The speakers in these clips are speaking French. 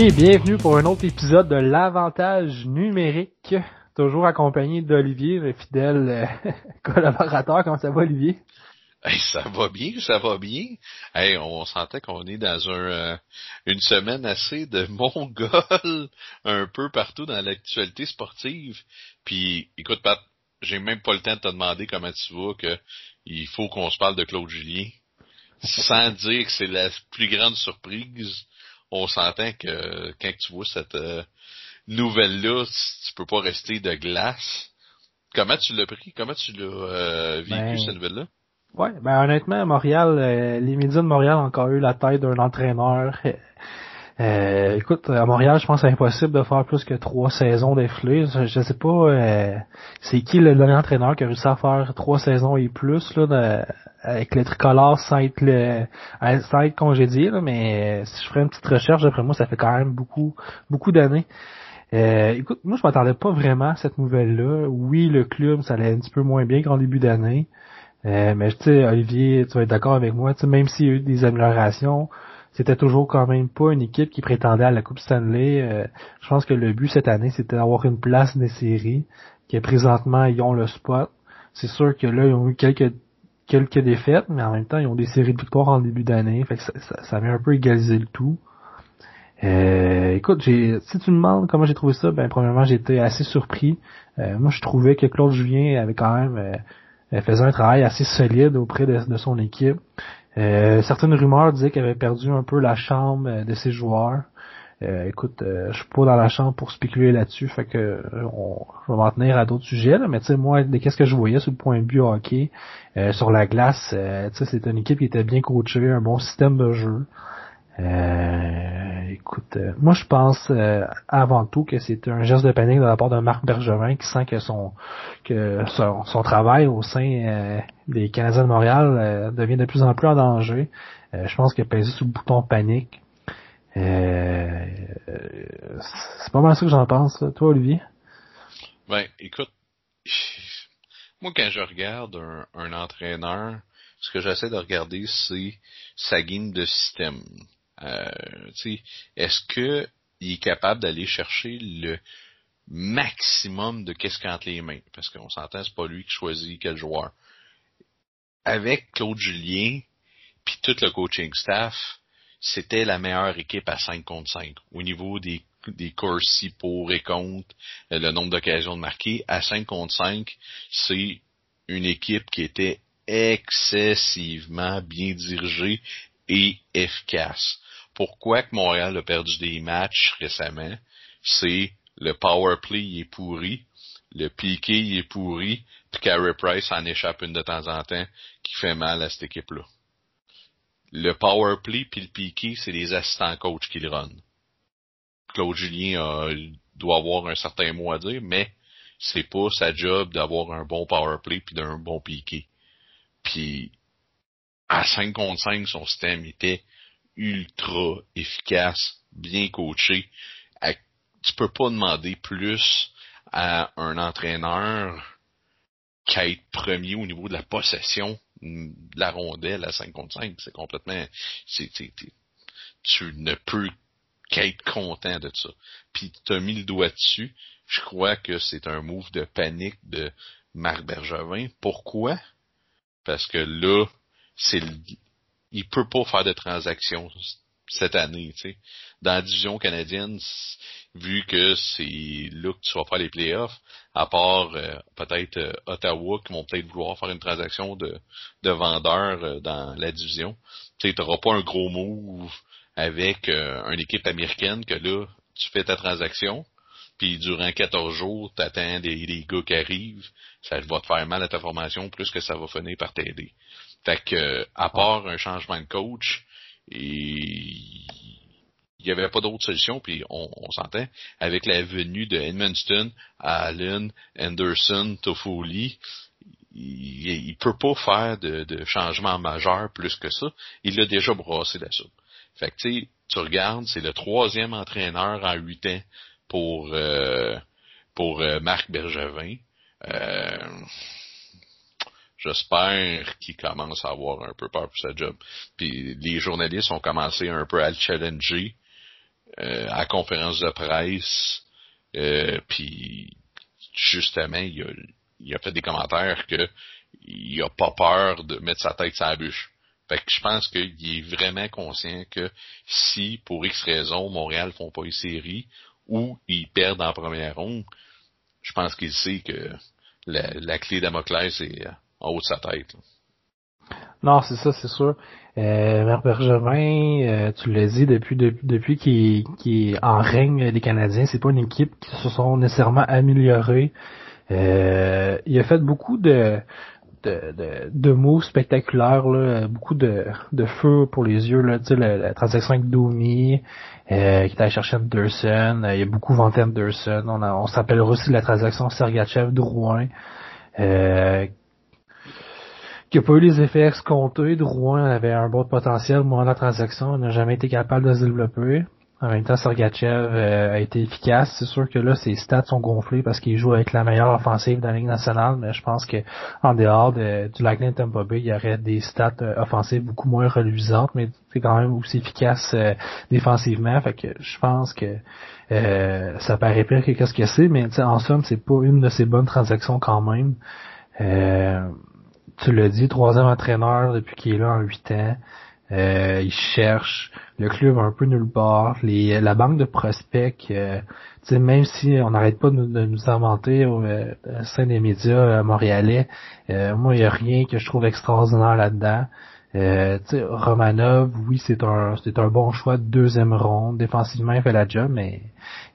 Et bienvenue pour un autre épisode de l'avantage numérique, toujours accompagné d'Olivier, le fidèle euh, collaborateur. Comment ça va, Olivier? Hey, ça va bien, ça va bien. Hey, on sentait qu'on est dans un euh, une semaine assez de mongol un peu partout dans l'actualité sportive. Puis, écoute, Pat, j'ai même pas le temps de te demander comment tu vas, que il faut qu'on se parle de Claude Julien. Sans dire que c'est la plus grande surprise, on s'entend que quand tu vois cette euh, nouvelle-là, tu peux pas rester de glace. Comment tu l'as pris? Comment tu l'as euh, vécu, Ben, cette nouvelle-là? Ouais, ben honnêtement, Montréal, euh, les médias de Montréal ont encore eu la tête d'un entraîneur. Euh, écoute, à Montréal, je pense que c'est impossible de faire plus que trois saisons d'affilée. Je, sais pas euh, c'est qui le dernier entraîneur qui a réussi à faire trois saisons et plus là, de- avec le tricolore sans être le euh, sans être congédié, là, mais euh, si je ferais une petite recherche, d'après moi, ça fait quand même beaucoup beaucoup d'années. Euh, écoute, moi je m'attendais pas vraiment à cette nouvelle-là. Oui, le club, ça allait un petit peu moins bien qu'en début d'année. Euh, mais tu sais, Olivier, tu vas être d'accord avec moi, même s'il y a eu des améliorations, c'était toujours quand même pas une équipe qui prétendait à la Coupe Stanley. Euh, je pense que le but cette année, c'était d'avoir une place des séries, que présentement, ils ont le spot. C'est sûr que là, ils ont eu quelques quelques défaites, mais en même temps, ils ont des séries de victoires en début d'année. Fait que ça, ça, ça un peu égaliser le tout. Euh, écoute, j'ai, si tu me demandes comment j'ai trouvé ça, ben premièrement, j'étais assez surpris. Euh, moi, je trouvais que Claude Julien avait quand même euh, euh, faisait un travail assez solide auprès de son équipe. Euh, certaines rumeurs disaient qu'il avait perdu un peu la chambre euh, de ses joueurs. Euh, écoute, euh, je suis pas dans la chambre pour spéculer là-dessus, fait que euh, on, je vais m'en tenir à d'autres sujets. Là, mais tu sais, moi, de qu'est-ce que je voyais sur le point de vue hockey, sur la glace, tu sais, c'était une équipe qui était bien coachée, un bon système de jeu. Euh, écoute, euh, moi je pense euh, avant tout que c'est un geste de panique de la part de Marc Bergevin qui sent que son que son, son travail au sein euh, des Canadiens de Montréal euh, devient de plus en plus en danger. Euh, je pense a pesé sur le bouton panique. C'est pas mal ça que j'en pense. Toi, Olivier? Ben, écoute, moi quand je regarde un, un entraîneur, ce que j'essaie de regarder, c'est sa game de système. Euh, est-ce que il est capable d'aller chercher le maximum de qu'est-ce qu'il entre les mains? Parce qu'on s'entend, c'est pas lui qui choisit quel joueur. Avec Claude Julien, puis tout le coaching staff, c'était la meilleure équipe à 5 contre 5. Au niveau des, des corsi pour et contre, euh, le nombre d'occasions de marquer, à 5 contre 5, c'est une équipe qui était excessivement bien dirigée et efficace. Pourquoi que Montréal a perdu des matchs récemment? C'est le power play il est pourri, le piqué il est pourri, puis Carey Price en échappe une de temps en temps qui fait mal à cette équipe-là. Le power play puis le piqué, c'est les assistants coach qui le run. Claude Julien doit avoir un certain mot à dire, mais c'est pas sa job d'avoir un bon power play puis d'un bon piqué. Puis à 5 contre 5, son système était ultra efficace, bien coaché. Tu peux pas demander plus à un entraîneur qu'à être premier au niveau de la possession de la rondelle à 5 contre 5. C'est complètement... tu ne peux qu'être content de ça. Puis tu as mis le doigt dessus. Je crois que c'est un move de panique de Marc Bergevin. Pourquoi? Parce que là, c'est le- il peut pas faire de transactions cette année, tu sais. Dans la division canadienne, vu que c'est là que tu vas faire les playoffs, à part euh, peut-être euh, Ottawa qui vont peut-être vouloir faire une transaction de, de vendeur euh, dans la division, tu sais, t'auras pas un gros move avec euh, une équipe américaine que là, tu fais ta transaction, puis durant 14 jours, t'attends des, des gars qui arrivent, ça va te faire mal à ta formation plus que ça va finir par t'aider. Fait que, à part un changement de coach, il n'y avait pas d'autre solution, puis on, on s'entend, avec la venue de Edmundston, Allen, Anderson, Toffoli, il, il peut pas faire de, de changement majeur plus que ça. Il l'a déjà brassé la soupe. Fait que tu sais, tu regardes, c'est le troisième entraîneur en huit ans pour euh, pour euh, Marc Bergevin. Euh, J'espère qu'il commence à avoir un peu peur pour sa job. Puis les journalistes ont commencé un peu à le challenger à la conférence de presse, puis justement, il a, il a fait des commentaires que il a pas peur de mettre sa tête sur la bûche. Fait que je pense qu'il est vraiment conscient que si, pour X raison, Montréal font pas une série ou ils perdent en première ronde, je pense qu'il sait que la, clé Damoclès est Non, c'est ça, c'est sûr. Euh, Bergevin, euh, tu l'as dit, depuis depuis, depuis qu'il est en règne des Canadiens, c'est pas une équipe qui se sont nécessairement améliorées. Euh, il a fait beaucoup de de, de, de moves spectaculaires, là, beaucoup de, de feu pour les yeux. Là, la, la transaction avec Domi, euh, qui est allé chercher Anderson, euh, il y a beaucoup vanté Anderson. On, on s'appelle aussi la transaction Sergachev-Drouin, euh, qui n'a pas eu les effets escomptés. Drouin avait un bon potentiel moment de la transaction, n'a jamais été capable de se développer. En même temps, Sergachev euh, a été efficace. C'est sûr que là, ses stats sont gonflés parce qu'il joue avec la meilleure offensive de la Ligue nationale, mais je pense que en dehors de, du Lightning Tampa il y aurait des stats euh, offensives beaucoup moins reluisantes, mais c'est quand même aussi efficace euh, défensivement. Fait que je pense que ça paraît pire que qu'est-ce que c'est, mais en somme, c'est pas une de ses bonnes transactions quand même. Tu l'as dit, troisième entraîneur depuis qu'il est là en huit ans. Euh, ils cherchent le club un peu nulle part. Les, la banque de prospects, euh, même si on n'arrête pas de, nous inventer au euh, sein des médias euh, montréalais, euh, moi il n'y a rien que je trouve extraordinaire là-dedans. Euh, Romanov, oui, c'est un c'est un bon choix de deuxième ronde. Défensivement, il fait la job, mais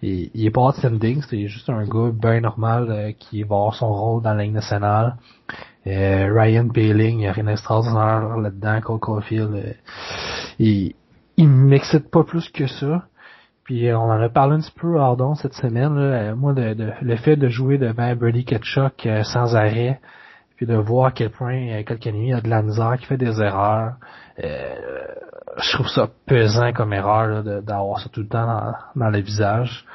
il, il est pas outstanding. C'est juste un gars bien normal qui va avoir son rôle dans la ligne nationale. Euh, Ryan Paling, il n'y a rien d'extraordinaire là-dedans. Cole Caulfield, euh, il, il m'excite pas plus que ça. Puis euh, on en a parlé un petit peu hors cette semaine. Là. Moi, de, le fait de jouer devant Brady Ketchuk sans arrêt, puis de voir à quel point euh, a de la misère, qui fait des erreurs, je trouve ça pesant comme erreur d'avoir ça tout le temps dans, dans le visage.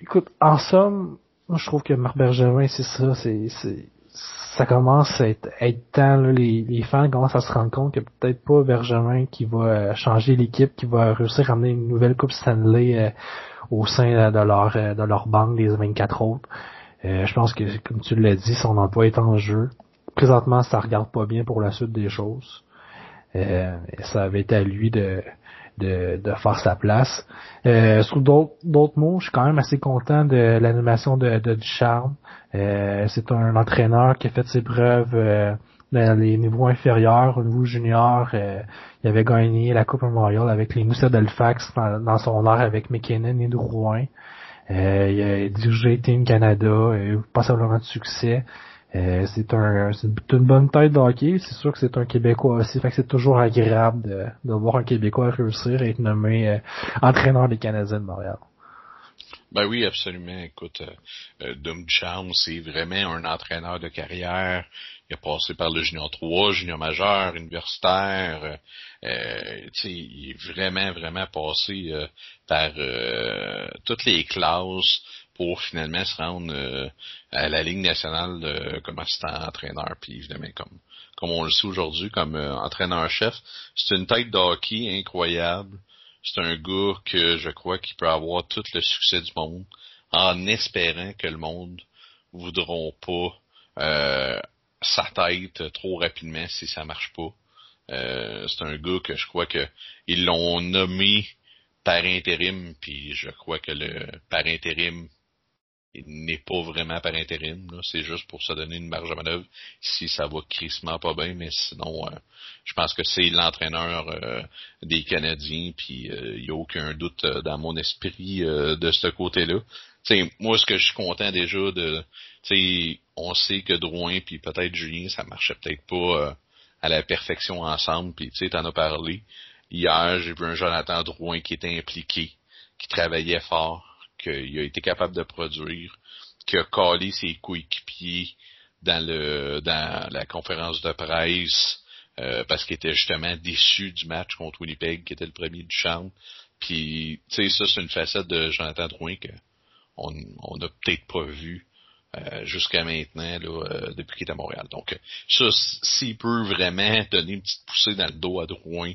écoute, en somme, moi, je trouve que Marc Bergevin, c'est ça, c'est ça commence à être, temps, les, les, fans commencent à se rendre compte que peut-être pas Bergevin qui va euh, changer l'équipe, qui va réussir à amener une nouvelle Coupe Stanley euh, au sein de leur euh, de leur banque des 24 autres. je pense que, comme tu l'as dit, son emploi est en jeu. Présentement, ça regarde pas bien pour la suite des choses. ça avait été à lui de, de, de faire sa place. Euh, sur d'autres mots, je suis quand même assez content de l'animation de, de Ducharme. Euh, c'est un entraîneur qui a fait ses preuves euh, dans les niveaux inférieurs, au niveau junior. Euh, il avait gagné la Coupe Memorial avec les Moussa d'Alfax dans, son art avec McKinnon et Drouin. Euh, il a dirigé Team Canada, passablement de succès. Euh, c'est un, une bonne tête de hockey. C'est sûr que c'est un Québécois aussi. Fait que c'est toujours agréable de, de voir un Québécois réussir et être nommé euh, entraîneur des Canadiens de Montréal. Ben oui, absolument. Écoute, euh, Dom Charm, c'est vraiment un entraîneur de carrière. Il a passé par le junior 3, junior majeur, universitaire. Euh, il est vraiment, vraiment passé par toutes les classes pour finalement se rendre euh, à la Ligue nationale comme assistant entraîneur. Puis évidemment, comme, comme on le sait aujourd'hui, comme euh, entraîneur-chef, c'est une tête de hockey incroyable. C'est un gars que je crois qu'il peut avoir tout le succès du monde en espérant que le monde voudront pas euh, sa tête trop rapidement si ça marche pas. c'est un gars que je crois que ils l'ont nommé par intérim, puis je crois que le par intérim n'est pas vraiment par intérim. C'est juste pour se donner une marge de manœuvre si ça va crissement pas bien, mais sinon, euh, je pense que c'est l'entraîneur euh, des Canadiens, puis il euh, n'y a aucun doute dans mon esprit de ce côté-là. moi, ce que je suis content déjà de, on sait que Drouin puis peut-être Julien, ça marchait peut-être pas à la perfection ensemble, puis tu en as parlé. Hier, j'ai vu un Jonathan Drouin qui était impliqué, qui travaillait fort, qu'il a été capable de produire, qu'il a collé ses coéquipiers dans le dans la conférence de presse euh, parce qu'il était justement déçu du match contre Winnipeg, qui était le premier du champ. Puis, tu sais, ça, c'est une facette de Jonathan Drouin qu'on on n'a peut-être pas vu euh, jusqu'à maintenant, là, euh, depuis qu'il est à Montréal. Donc, ça, s'il peut vraiment donner une petite poussée dans le dos à Drouin,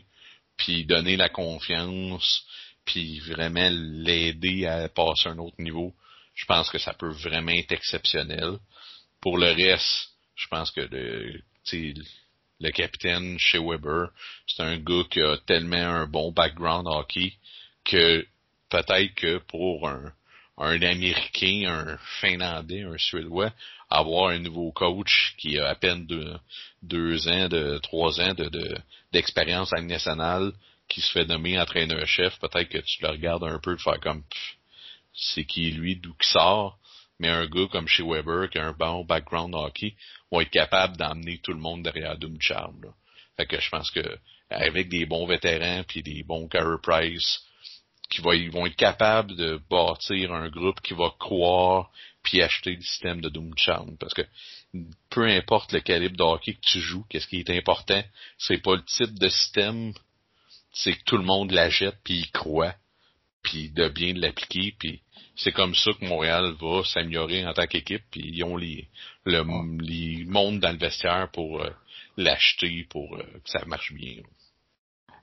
puis donner la confiance, puis vraiment l'aider à passer un autre niveau, je pense que ça peut vraiment être exceptionnel. Pour le reste, je pense que le, le capitaine chez Weber, c'est un gars qui a tellement un bon background hockey que peut-être que pour un, un Américain, un Finlandais, un Suédois, avoir un nouveau coach qui a à peine deux, deux ans, de trois ans de, d'expérience à nationale, qui se fait nommer entraîneur-chef, peut-être que tu le regardes un peu faire comme c'est qui lui, d'où qui sort, mais un gars comme chez Weber qui a un bon background hockey va être capable d'emmener tout le monde derrière Doom Charm. Là. Fait que je pense que avec des bons vétérans puis des bons Carey Price, qui ils vont être capables de bâtir un groupe qui va croire puis acheter le système de Doom Charm. Parce que peu importe le calibre de hockey que tu joues, qu'est-ce qui est important, c'est pas le type de système, c'est que tout le monde l'achète puis il croit, puis de bien l'appliquer, puis c'est comme ça que Montréal va s'améliorer en tant qu'équipe, puis ils ont les, le, les mondes dans le vestiaire pour euh, l'acheter, pour euh, que ça marche bien.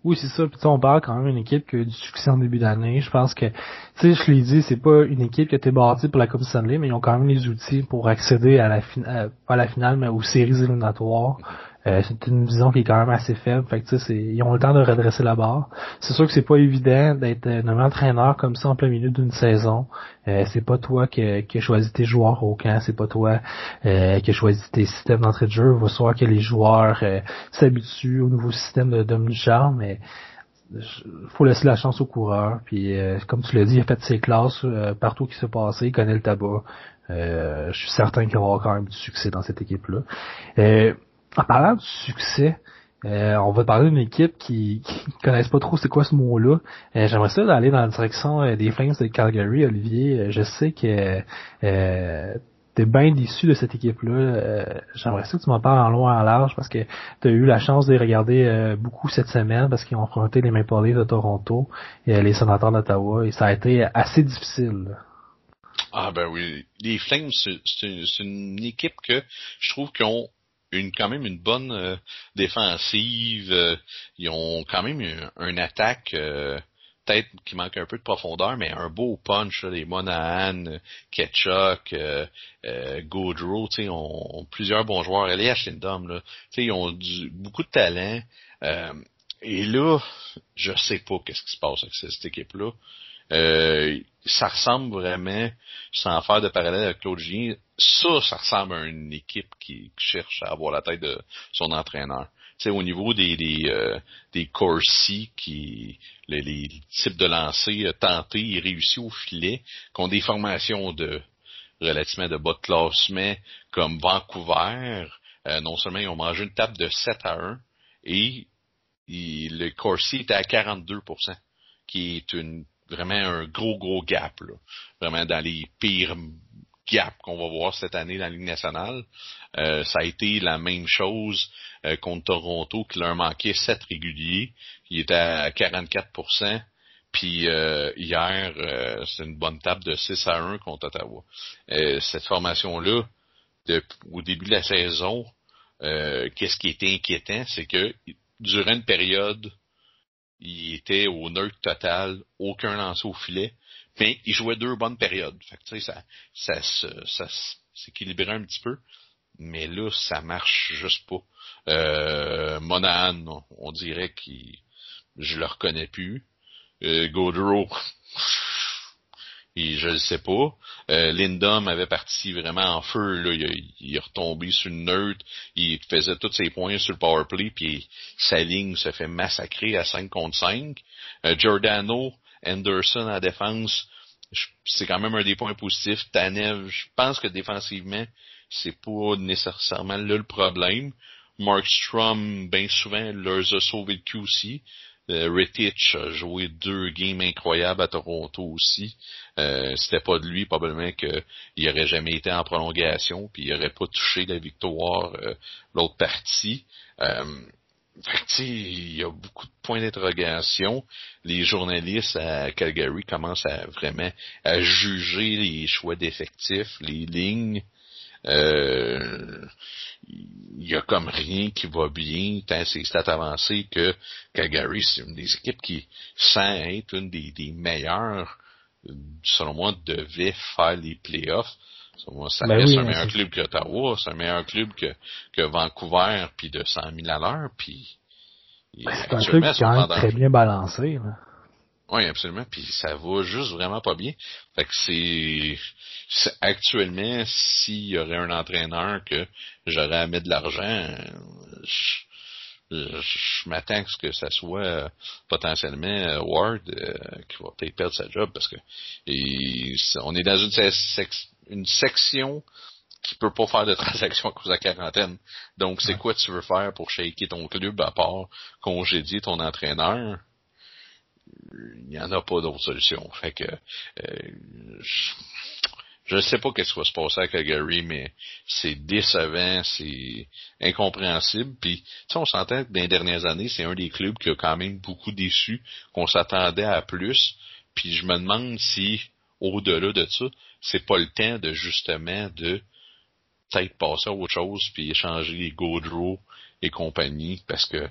Oui, c'est ça. Puis on parle quand même d'une équipe qui a eu du succès en début d'année. Je pense que, tu sais, je l'ai dit, c'est pas une équipe qui a été bâtie pour la Coupe Stanley, mais ils ont quand même les outils pour accéder à la, finale, pas à la finale, mais aux séries éliminatoires. Euh, c'est une vision qui est quand même assez faible. Fait que, c'est, ils ont le temps de redresser la barre. C'est sûr que c'est pas évident d'être un entraîneur comme ça en plein milieu d'une saison. Euh, c'est pas toi qui, qui as choisi tes joueurs au camp, c'est pas toi euh, qui as choisi tes systèmes d'entrée de jeu. Il va falloir que les joueurs euh, s'habituent au nouveau système de Dom mais faut laisser la chance au coureur. Puis comme tu l'as dit, il a fait ses classes partout il s'est passé, il connaît le tabac. je suis certain qu'il va avoir quand même du succès dans cette équipe-là. En parlant de succès, euh, on va parler d'une équipe qui, qui connaissent pas trop c'est quoi ce mot-là. Euh, j'aimerais ça d'aller dans la direction euh, des Flames de Calgary, Olivier. je sais que euh, t'es bien déçu de cette équipe-là. J'aimerais ça que tu m'en parles en loin en large parce que tu as eu la chance de les regarder beaucoup cette semaine parce qu'ils ont affronté les Maple Leafs de Toronto et les Sénateurs d'Ottawa et ça a été assez difficile. Ah ben oui, les Flames, c'est une équipe que je trouve qu'ils ont une quand même une bonne euh, défensive. Euh, ils ont quand même une, attaque euh, peut-être qui manque un peu de profondeur, mais un beau punch. les Monahan, Ketchuk, euh, Gaudreau, ils ont, plusieurs bons joueurs. Elias Lindom, là, ils ont du, beaucoup de talent. et là, je sais pas qu'est-ce qui se passe avec cette équipe-là. Euh, ça ressemble vraiment, sans faire de parallèle avec Claude Gien, ça, ça ressemble à une équipe qui, cherche à avoir la tête de son entraîneur. sais, au niveau des des, euh, des Corsi, qui les, les, types de lancers tentés et réussis au filet, qui ont des formations de relativement de bas de classement comme Vancouver, euh, non seulement ils ont mangé une table de 7 à 1 et le Corsi était à 42% qui est une vraiment un gros, gros gap. Là. Vraiment dans les pires gaps qu'on va voir cette année dans la Ligue nationale. Euh, ça a été la même chose euh, contre Toronto qui leur manquait 7 réguliers. Il était à 44% puis euh, hier, c'est une bonne table de 6 à 1 contre Ottawa. cette formation-là, au début de la saison, qu'est-ce qui était inquiétant, c'est que durant une période il était au neutre total, aucun lancé au filet, mais il jouait deux bonnes périodes. Ça, s'équilibrait un petit peu, mais là, ça marche juste pas. Euh, Monahan, on, dirait qu'il je le reconnais plus. Euh, Gaudreau, je ne sais pas. Euh, Lindom avait parti vraiment en feu, là. Il, est retombé sur une neutre, il faisait tous ses points sur le power play, puis sa ligne se fait massacrer à 5 contre 5. Euh, Giordano, Anderson à défense, c'est quand même un des points positifs. Tanev, je pense que défensivement, c'est pas nécessairement là le problème. Mark Strom, bien souvent, leur a sauvé le cul aussi. Euh, a joué deux games incroyables à Toronto aussi. Euh, C'était pas de lui, probablement qu'il aurait jamais été en prolongation, puis il aurait pas touché la victoire euh, l'autre partie. Euh, il y a beaucoup de points d'interrogation. Les journalistes à Calgary commencent à vraiment à juger les choix d'effectifs, les lignes. Euh, il y a comme rien qui va bien, tant c'est stats avancé que Calgary, c'est une des équipes qui, sans être une des meilleures, selon moi, devait faire les playoffs. Ça ben reste un meilleur club que Ottawa, c'est un meilleur club que, que Vancouver, puis de 100 000 à l'heure, puis... Ben, c'est un club qui est très bien balancé. Là. Oui, absolument. Puis ça va juste vraiment pas bien. Fait que c'est, actuellement, s'il y aurait un entraîneur que j'aurais à mettre de l'argent, je, m'attends à ce que ça soit euh, potentiellement Ward euh, qui va peut-être perdre sa job parce que on est dans une, une section qui peut pas faire de transaction à cause de la quarantaine. Donc, c'est quoi tu veux faire pour shaker ton club à part congédier ton entraîneur? il n'y en a pas d'autre solution. Fait que euh, je ne sais pas qu'est-ce qui va se passer à Calgary, mais c'est décevant, c'est incompréhensible. Puis, on s'entend que dans les dernières années, c'est un des clubs qui a quand même beaucoup déçu, qu'on s'attendait à plus. Puis je me demande si, au-delà de ça, c'est pas le temps de justement de peut-être passer à autre chose puis échanger les Gaudreau et compagnie, parce que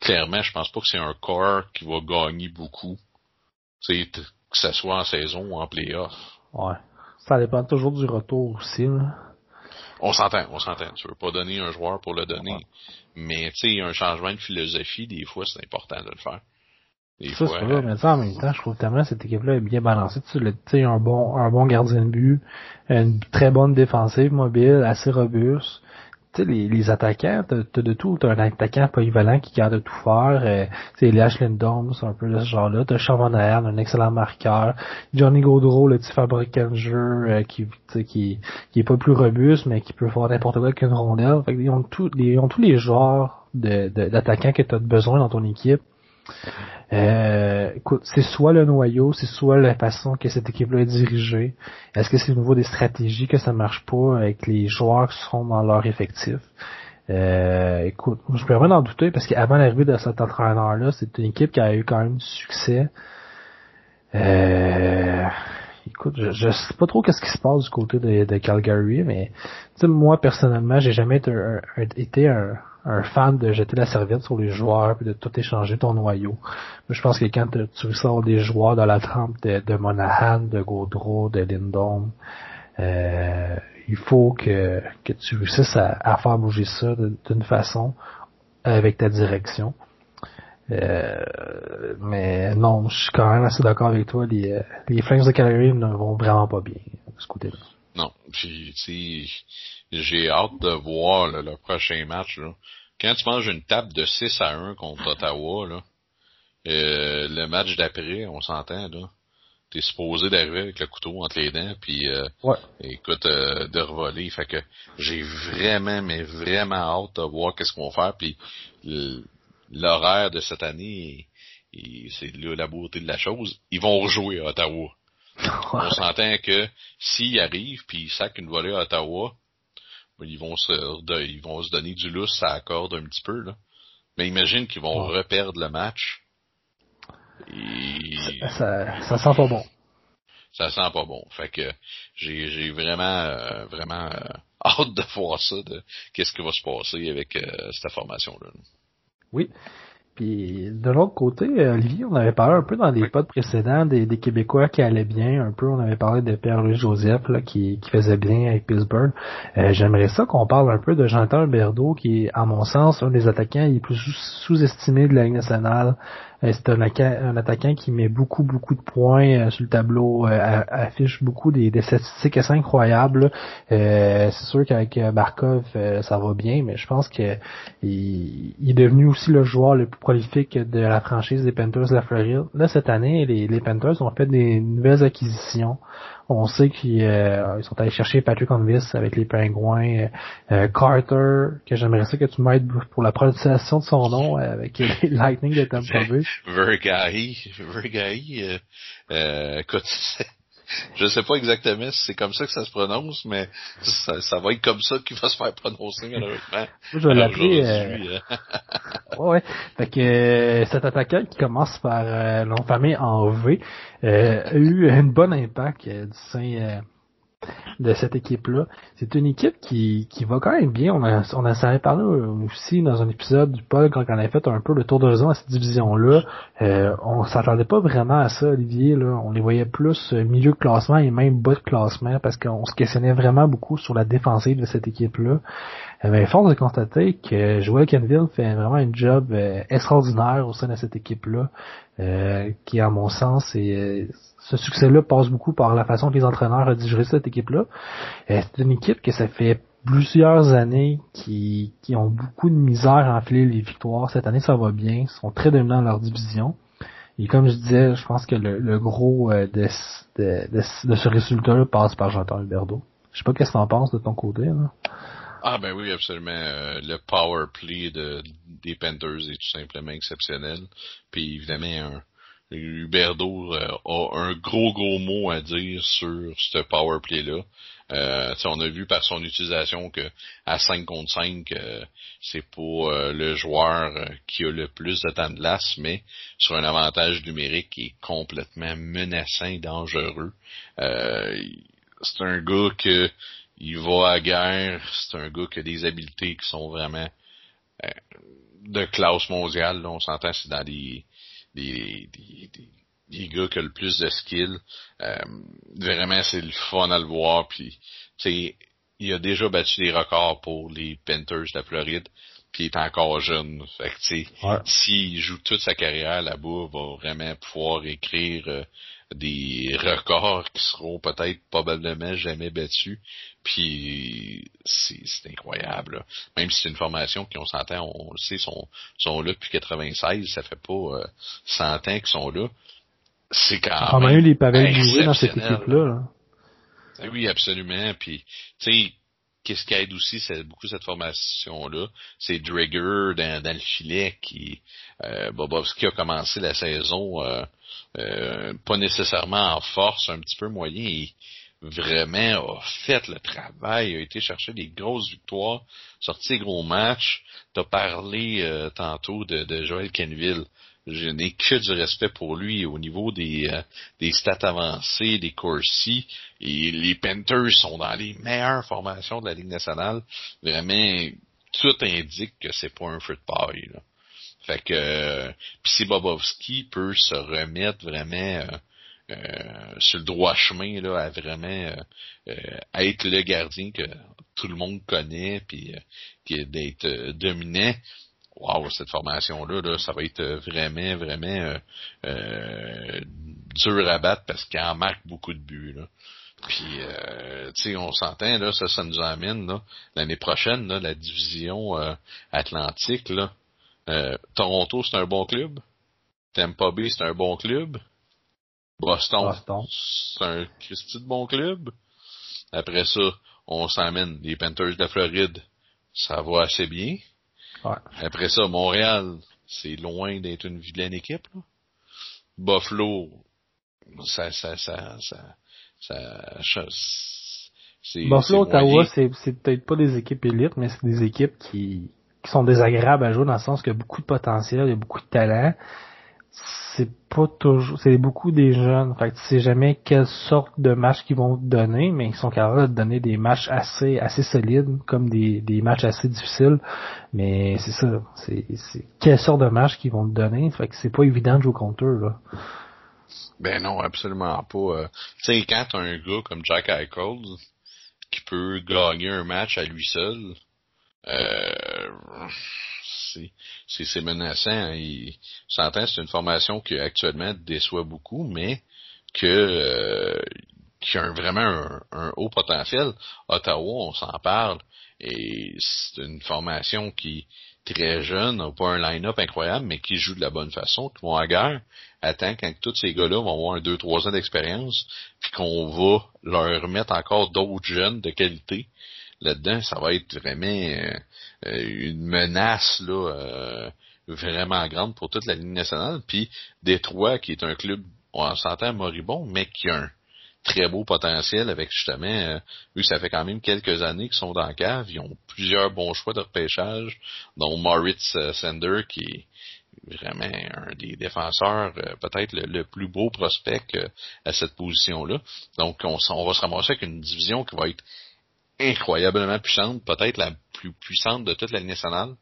clairement, je pense pas que c'est un corps qui va gagner beaucoup. C'est que ce soit en saison ou en playoff. Ouais. Ça dépend toujours du retour aussi, là. On s'entend, on s'entend. Tu veux pas donner un joueur pour le donner. Mais, tu sais, un changement de philosophie, des fois, c'est important de le faire. Des ça, fois, vrai, mais ça, en même temps, je trouve tellement cette équipe-là est bien balancée. Tu sais, un bon, un bon gardien de but, une très bonne défensive mobile, assez robuste les, les attaquants, t'as de tout. T'as un attaquant polyvalent qui garde tout faire. Euh, tu sais, Lindholm, c'est un peu de ce genre-là. T'as Sean un excellent marqueur. Johnny Gaudreau, le petit fabricant de jeu euh, qui, qui, qui est pas plus robuste, mais qui peut faire n'importe quoi qu'une rondelle. Fait ils ont tous les, ont tous les genres d'attaquants de, que tu as besoin dans ton équipe. Euh, écoute, c'est soit le noyau, c'est soit la façon que cette équipe-là est dirigée. Est-ce que c'est au niveau des stratégies que ça marche pas avec les joueurs qui seront dans leur effectif? Euh, écoute, je peux vraiment en douter parce qu'avant l'arrivée de cet entraîneur-là, c'est une équipe qui a eu quand même du succès. Euh, écoute, je, je sais pas trop qu'est-ce qui se passe du côté de, Calgary, mais moi personnellement, j'ai jamais été un, un fan de jeter la serviette sur les joueurs et de tout échanger ton noyau. Mais je pense que quand tu sors des joueurs dans la trempe de, Monahan, de Gaudreau, de Lindholm, euh, il faut que, que tu réussisses à, faire bouger ça d'une façon avec ta direction. Euh, mais non, je suis quand même assez d'accord avec toi. Les, les Flames de Calgary ne vont vraiment pas bien de ce côté-là. Non, puis j'ai hâte de voir le prochain match. Là. Quand tu manges une table de 6 à 1 contre Ottawa, là, euh, le match d'après, on s'entend, là. T'es supposé d'arriver avec le couteau entre les dents, puis euh, écoute, euh, de revoler. Fait que j'ai vraiment, mais vraiment hâte de voir qu'est-ce qu'on va faire. Puis l'horaire de cette année, c'est la beauté de la chose. Ils vont rejouer à Ottawa. On s'entend que s'ils arrivent puis ils sacent une volée à Ottawa, ils vont se ils vont se donner du lousse, ça accorde un petit peu là. Mais imagine qu'ils vont reperdre le match. Ça, ça, sent pas bon. Ça sent pas bon. Fait que j'ai j'ai vraiment euh, vraiment euh, hâte de voir ça, de qu'est-ce qui va se passer avec euh, cette formation là. Oui. Puis de l'autre côté, Olivier, on avait parlé un peu dans des pods précédents des, des, Québécois qui allaient bien, un peu. On avait parlé de Pierre-Louis Joseph là, qui, qui faisait bien avec Pittsburgh. Euh, j'aimerais ça qu'on parle un peu de Jonathan Berdo, qui est, à mon sens, un des attaquants les plus sous-estimés de la Ligue nationale. Euh, c'est un, attaquant qui met beaucoup, beaucoup de points euh, sur le tableau, euh, affiche beaucoup des, statistiques assez incroyables. c'est sûr qu'avec Barkov, ça va bien, mais je pense que il, est devenu aussi le joueur le plus prolifique de la franchise des Panthers de la Floride. Là, cette année, les Panthers ont fait des nouvelles acquisitions. On sait qu'ils euh, sont allés chercher Patrick Onvis avec les Pingouins, euh, Carter, que j'aimerais ça que tu m'aides pour la prononciation de son nom euh, avec les Lightning de Tampa Bay. Vergahi, Vergahi, euh, écoute, je sais pas exactement si c'est comme ça que ça se prononce, mais ça, ça va être comme ça qu'il va se faire prononcer malheureusement. Je vais l'appeler. Euh... ouais. Fait que euh, cet attaquant qui commence par euh, famille en V euh, a eu un bon impact euh, du sein de cette équipe-là. C'est une équipe qui, qui va quand même bien. On a, on a savait parlé aussi dans un épisode du Paul quand on avait fait un peu le tour d'horizon à cette division-là. Euh, on s'attendait pas vraiment à ça, Olivier. Là. On les voyait plus euh, milieu de classement et même bas de classement parce qu'on se questionnait vraiment beaucoup sur la défensive de cette équipe-là. Euh, mais force de constater que Joel Kenville fait vraiment un job euh, extraordinaire au sein de cette équipe-là, qui à mon sens est ce succès-là passe beaucoup par la façon que les entraîneurs ont digéré cette équipe-là. Euh, c'est une équipe que ça fait plusieurs années qui, qui ont beaucoup de misère à enfiler les victoires. Cette année, ça va bien. Ils sont très dominants dans leur division. Et comme je disais, je pense que le, gros euh, de, de, de, ce résultat-là passe par Jonathan Huberdo. Je sais pas qu'est-ce que t'en penses de ton côté. Là. Ah ben oui, absolument. Euh, le power play de, des Panthers est tout simplement exceptionnel. Puis évidemment, un, Huberdo euh, a un gros gros mot à dire sur ce power play là. Euh, on a vu par son utilisation que à 5 contre 5, euh, c'est pas euh, le joueur qui a le plus de temps de glace, mais sur un avantage numérique qui est complètement menaçant et dangereux. c'est un gars que il va à guerre, c'est un gars qui a des habiletés qui sont vraiment de classe mondiale. on s'entend, c'est dans des des, des, des, gars qui ont le plus de skill. Euh, vraiment, c'est le fun à le voir. Puis, il a déjà battu des records pour les Panthers de la Floride. Puis il est encore jeune. Fait que, tu s'il joue toute sa carrière là-bas, il va vraiment pouvoir écrire euh, des records qui seront peut-être probablement jamais battus. Puis c'est incroyable. Même si c'est une formation qui, on s'entend, on le sait, sont, sont là depuis 96, ça fait pas euh, 100 ans qu'ils sont là. C'est quand même. On a eu les Pavel dans cette équipe-là. Ben oui, absolument. Puis, tu sais, qu'est-ce qui aide aussi beaucoup cette formation-là, c'est Dragger dans, dans, le filet qui euh, Bobovski a commencé la saison euh, euh, pas nécessairement en force, un petit peu moyen. Et, vraiment a fait le travail, a été chercher des grosses victoires, sorti des gros matchs. T'as parlé euh, tantôt de, de Joël Kenville. Je n'ai que du respect pour lui au niveau des, euh, des stats avancées, des coursies. Et les Panthers sont dans les meilleures formations de la Ligue nationale. Vraiment, tout indique que c'est pas un feu de. Fait que euh, si Bobovski peut se remettre vraiment euh, sur le droit chemin là, à vraiment euh, euh, être le gardien que tout le monde connaît, puis d'être dominant. Waouh, cette formation-là, là, ça va être vraiment, vraiment dur à battre parce qu'il en marque beaucoup de buts. Là. Puis, tu sais, on s'entend, là, ça, ça nous amène, là, l'année prochaine, là, la division atlantique, là, Toronto, c'est un bon club. Tampa Bay, c'est un bon club. Boston, c'est un Christy de bon club. Après ça, on s'emmène les Panthers de la Floride. Ça va assez bien. Après ça, Montréal, c'est loin d'être une vilaine équipe. Buffalo, ça, ça, ça, ça, ça, Buffalo, Ottawa, c'est, c'est peut-être pas des équipes élites, mais c'est des équipes qui, qui sont désagréables à jouer dans le sens qu'il y a beaucoup de potentiel, il y a beaucoup de talent c'est pas toujours, c'est beaucoup des jeunes. Fait que tu sais jamais quelle sorte de match qu'ils vont te donner, mais ils sont capables de donner des matchs assez, assez solides, comme des, des matchs assez difficiles. Mais c'est ça, c'est, c'est quelle sorte de match qu'ils vont te donner. Fait que c'est pas évident de jouer contre eux, là. Ben non, absolument pas. Euh, tu sais, quand t'as un gars comme Jack Eichel, qui peut gagner un match à lui seul, euh, c'est menaçant. Il s'entend, c'est une formation qui actuellement déçoit beaucoup, mais que euh, qui a vraiment un, haut potentiel. Ottawa, on s'en parle, et c'est une formation qui très jeune, n'a pas un line-up incroyable, mais qui joue de la bonne façon, qui vont à guerre. Attends quand tous ces gars-là vont avoir un 2-3 ans d'expérience, puis qu'on va leur mettre encore d'autres jeunes de qualité là-dedans, ça va être vraiment euh, une menace là euh, vraiment grande pour toute la ligne nationale. Puis Détroit, qui est un club, on s'entend moribond, mais qui a un très beau potentiel avec justement, euh, que ça fait quand même quelques années qu'ils sont dans la cave, ils ont plusieurs bons choix de repêchage, dont Moritz Sender qui vraiment un des défenseurs, euh, peut-être le, plus beau prospect à cette position-là. Donc, on, on va se ramasser avec une division qui va être incroyablement puissante, peut-être la plus puissante de toute la nationale.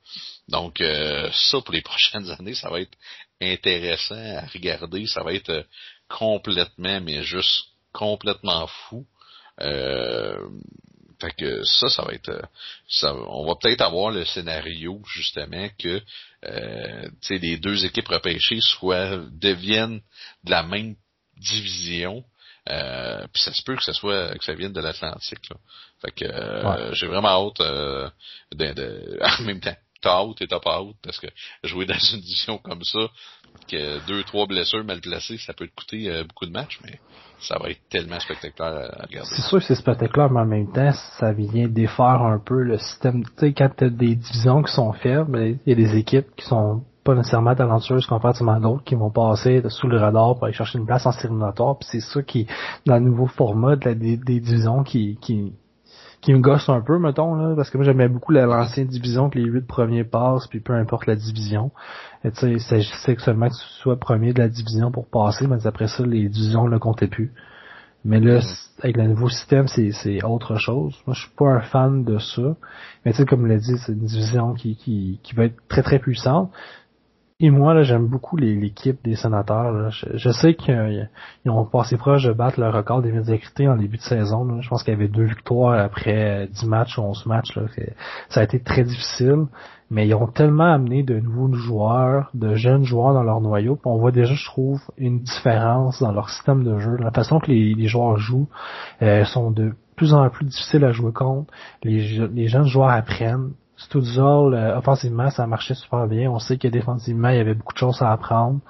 Donc euh, ça pour les prochaines années, ça va être intéressant à regarder, ça va être euh, complètement, mais juste complètement fou. Euh, fait que ça, ça va être, ça, on va peut-être avoir le scénario justement que, euh, les deux équipes repêchées soient deviennent de la même division euh, puis ça se peut que ça soit que ça vienne de l'Atlantique. Fait que euh, j'ai vraiment hâte euh, de, de, en même temps. T'as hâte et t'as pas hâte parce que jouer dans une division comme ça, que deux, trois blessures mal placées, ça peut te coûter euh, beaucoup de matchs, mais ça va être tellement spectaculaire à regarder. C'est sûr que c'est spectaculaire, mais en même temps, ça vient défaire un peu le système. Tu sais, quand t'as des divisions qui sont faibles, il y a des équipes qui sont pas nécessairement talentueuses comparativement à d'autres qui vont passer sous le radar pour aller chercher une place en séminatoire. Puis c'est ça qui, dans le nouveau format de la, des, divisions qui, qui, qui me gosse un peu, mettons, là, parce que moi j'aimais beaucoup l'ancienne division que les huit premiers passent, puis peu importe la division. Tu sais, c'est seulement que tu sois premier de la division pour passer, mais après ça, les divisions ne comptaient plus. Mais là, avec le nouveau système, c'est autre chose. Moi, je suis pas un fan de ça. Mais tu sais, comme l'a dit, c'est une division qui, qui, qui va être très très puissante. Et moi, là, j'aime beaucoup l'équipe des sénateurs. Je, sais qu'ils ont passé proche de battre le record des médiocrités en début de saison. Je pense qu'il y avait deux victoires après 10 matchs ou 11 matchs. Ça a été très difficile. Mais ils ont tellement amené de nouveaux joueurs, de jeunes joueurs dans leur noyau. on voit déjà, je trouve, une différence dans leur système de jeu. La façon que les, joueurs jouent euh, sont de plus en plus difficiles à jouer contre. Les jeunes joueurs apprennent. Studzol, euh, offensivement, ça marchait super bien. On sait que défensivement, il y avait beaucoup de choses à apprendre.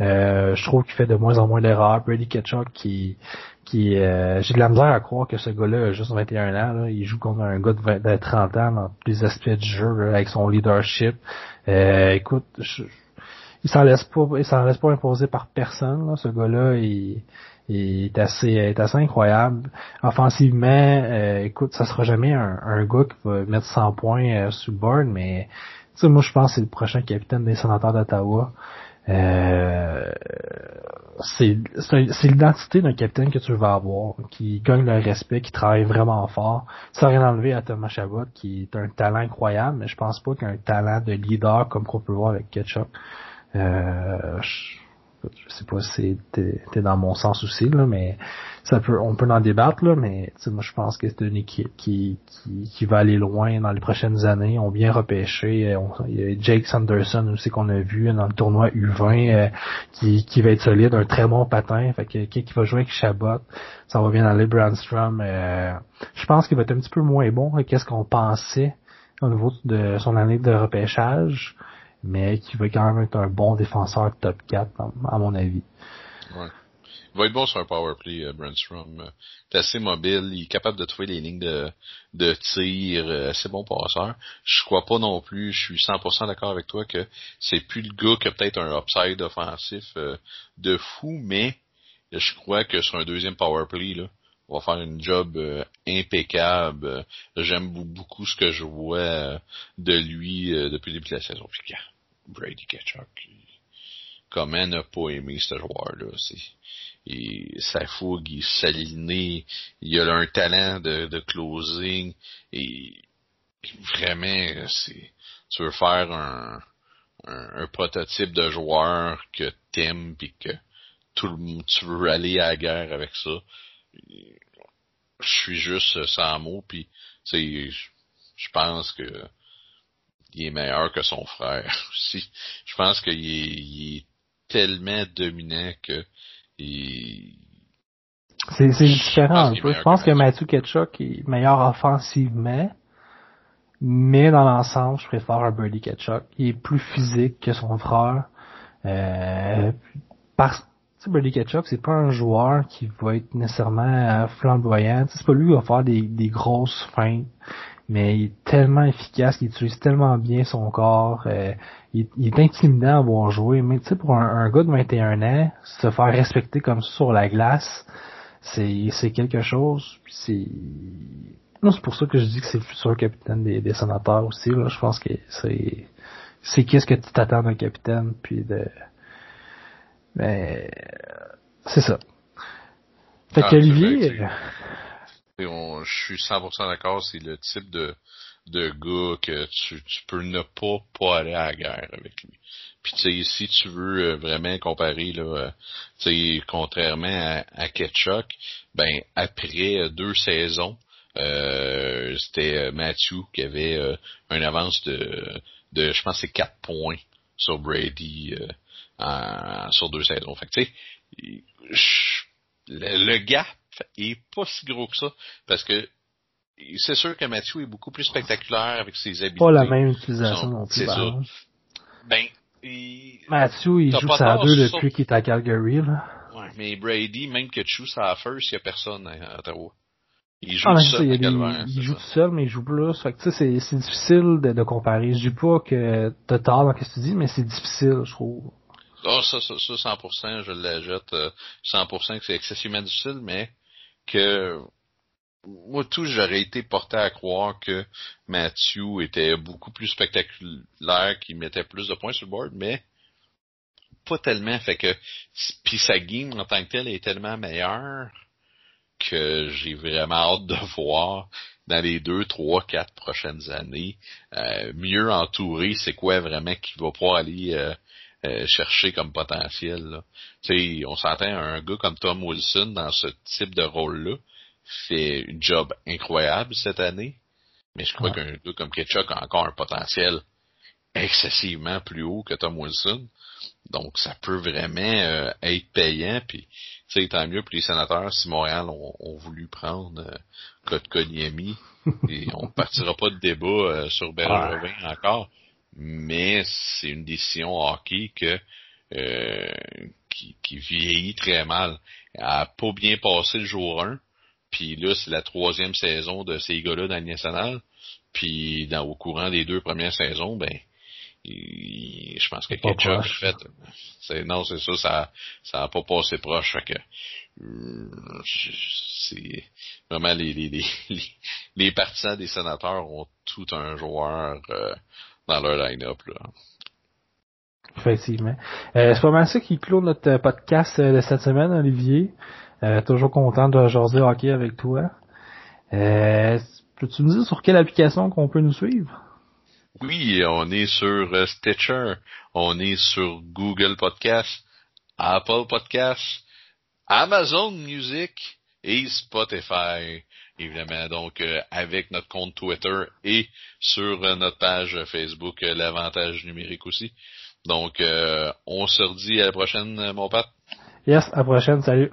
Euh, je trouve qu'il fait de moins en moins d'erreurs. Brady Ketchuk, qui, qui euh, j'ai de la misère à croire que ce gars-là a juste 21 ans. Là. Il joue comme un gars de, 30 ans dans tous les aspects du jeu, avec son leadership. écoute, il s'en laisse pas, il s'en laisse pas imposer par personne. Ce gars-là, il est assez, est assez incroyable. Offensivement, euh, écoute, ça sera jamais un, un, gars qui va mettre 100 points euh, sur le board, mais moi je pense que c'est le prochain capitaine des sénateurs d'Ottawa. Euh, c'est l'identité d'un capitaine que tu vas avoir, qui gagne le respect, qui travaille vraiment fort, sans rien enlever à Thomas Chabot, qui est un talent incroyable, mais je pense pas qu'un talent de leader comme qu'on peut voir avec Ketchup. Euh, je sais pas si t'es dans mon sens aussi là, mais ça peut, on peut en débattre là, mais moi je pense que c'est une équipe qui, qui, qui va aller loin dans les prochaines années. On vient repêcher, il y a Jake Sanderson aussi qu'on a vu dans le tournoi U20 euh, qui, qui va être solide, un très bon patin, fait que qui, qui va jouer avec Chabot, ça va bien aller Brandstrom. Euh, je pense qu'il va être un petit peu moins bon qu'est-ce qu'on pensait au niveau de son année de repêchage? Mais qui va quand même être un bon défenseur top 4, à mon avis. Ouais. Il va être bon sur un power play, euh, Brandstrom. Euh, assez mobile, il est capable de trouver les lignes de, de tir, euh, assez bon passeur. Je crois pas non plus, je suis 100% d'accord avec toi que c'est plus le gars qui a peut-être un upside offensif de fou, mais je crois que sur un deuxième power play, là, on va faire une job impeccable. J'aime beaucoup ce que je vois de lui depuis le début de la saison. Brady Ketchuk, comment n'a pas aimé ce joueur-là? Sa fougue, il s'aligne, il a un talent de, closing et vraiment, c'est tu veux faire un, prototype de joueur que t'aimes puis que tout le, tu veux aller à la guerre avec ça. Je suis juste sans mots je pense que il est meilleur que son frère aussi. Je pense qu'il est, est, tellement dominant que il... c'est différent Je, je pense que, Matthew Ketchuk est meilleur offensivement, mais dans l'ensemble, je préfère un Birdie Ketchuk. Il est plus physique que son frère. Euh, parce Birdie Ketchuk, c'est pas un joueur qui va être nécessairement flamboyant. C'est pas lui qui va faire des, des grosses feintes mais il est tellement efficace, il utilise tellement bien son corps, euh, il, est intimidant à voir jouer, mais tu sais, pour un, gars de 21 ans, se faire respecter comme ça sur la glace, c'est, c'est quelque chose, c'est... Non, c'est pour ça que je dis que c'est le futur capitaine des, des sénateurs aussi, là, je pense que c'est... c'est qu'est-ce que tu t'attends d'un capitaine, puis de... Mais c'est ça. Fait Ah, qu'Olivier, je suis 100% d'accord, c'est le type de, de gars que tu, tu peux ne pas, pas aller à la guerre avec lui. Puis tu sais, si tu veux euh, vraiment comparer, là, euh, tu sais, contrairement à, à Ketchuk, ben après deux saisons, euh, c'était euh, Matthew qui avait euh, une avance de, de je pense c'est 4 points sur Brady euh, en- sur deux saisons. Fait que le, le gap est pas si gros que ça parce que c'est sûr que Matthew est beaucoup plus spectaculaire avec ses habiletés. pas la même utilisation non plus. c'est ça. exemple. Ben, il- Matthew, il joue pas ça à tort, deux depuis qu'il est à Calgary, là. ouais, mais Brady, même que Chou ça à first, il y a personne à Ottawa. Il joue Ah, tout ça, seul il, joue tout seul, mais il joue plus. Fait que, tu sais, c'est, c'est difficile de, de comparer. Je dis pas que t'as tort dans ce que tu dis, mais c'est difficile, je trouve. Ah, ça, ça, ça, 100%, je l'ajoute, euh, 100% que c'est excessivement difficile, mais que moi, tout, j'aurais été porté à croire que Matthew était beaucoup plus spectaculaire, qu'il mettait plus de points sur le board, mais pas tellement. Fait que, puis sa game en tant que telle est tellement meilleure que j'ai vraiment hâte de voir dans les deux, trois, quatre prochaines années, euh, mieux entouré, c'est quoi vraiment qu'il va pouvoir aller euh, euh, chercher comme potentiel. Là. Tu sais, on s'entend un gars comme Tom Wilson dans ce type de rôle-là fait une job incroyable cette année, mais je crois Ouais. qu'un gars comme Ketchuk a encore un potentiel excessivement plus haut que Tom Wilson. Donc, ça peut vraiment euh, être payant. Puis, tu sais, tant mieux pour les sénateurs si Montréal ont, ont voulu prendre euh, Kotkaniemi. et on partira pas de débat euh, sur Bergevin encore. Mais c'est une décision hockey que euh, qui, qui vieillit très mal. Elle a pas bien passé le jour 1. Puis là, c'est la troisième saison de ces gars-là dans le national. Puis dans, au courant des deux premières saisons, ben il- je pense que Ketchup fait c'est non c'est ça ça ça a pas passé proche fait que c'est vraiment les les, les les les partisans des sénateurs ont tout un joueur euh, dans leur line-up. Effectivement. Euh, c'est pas mal ça qui clôt notre euh, podcast euh, de cette semaine, Olivier. Euh, toujours content de jaser hockey avec toi. Euh, peux-tu nous dire sur quelle application qu'on peut nous suivre? Oui, on est sur Stitcher, on est sur Google Podcast, Apple Podcast, Amazon Music et Spotify. Évidemment, donc euh, avec notre compte Twitter et sur euh, notre page Facebook, euh, l'avantage numérique aussi. Donc, euh, on se redit à la prochaine, mon Pat. Yes, à la prochaine, salut.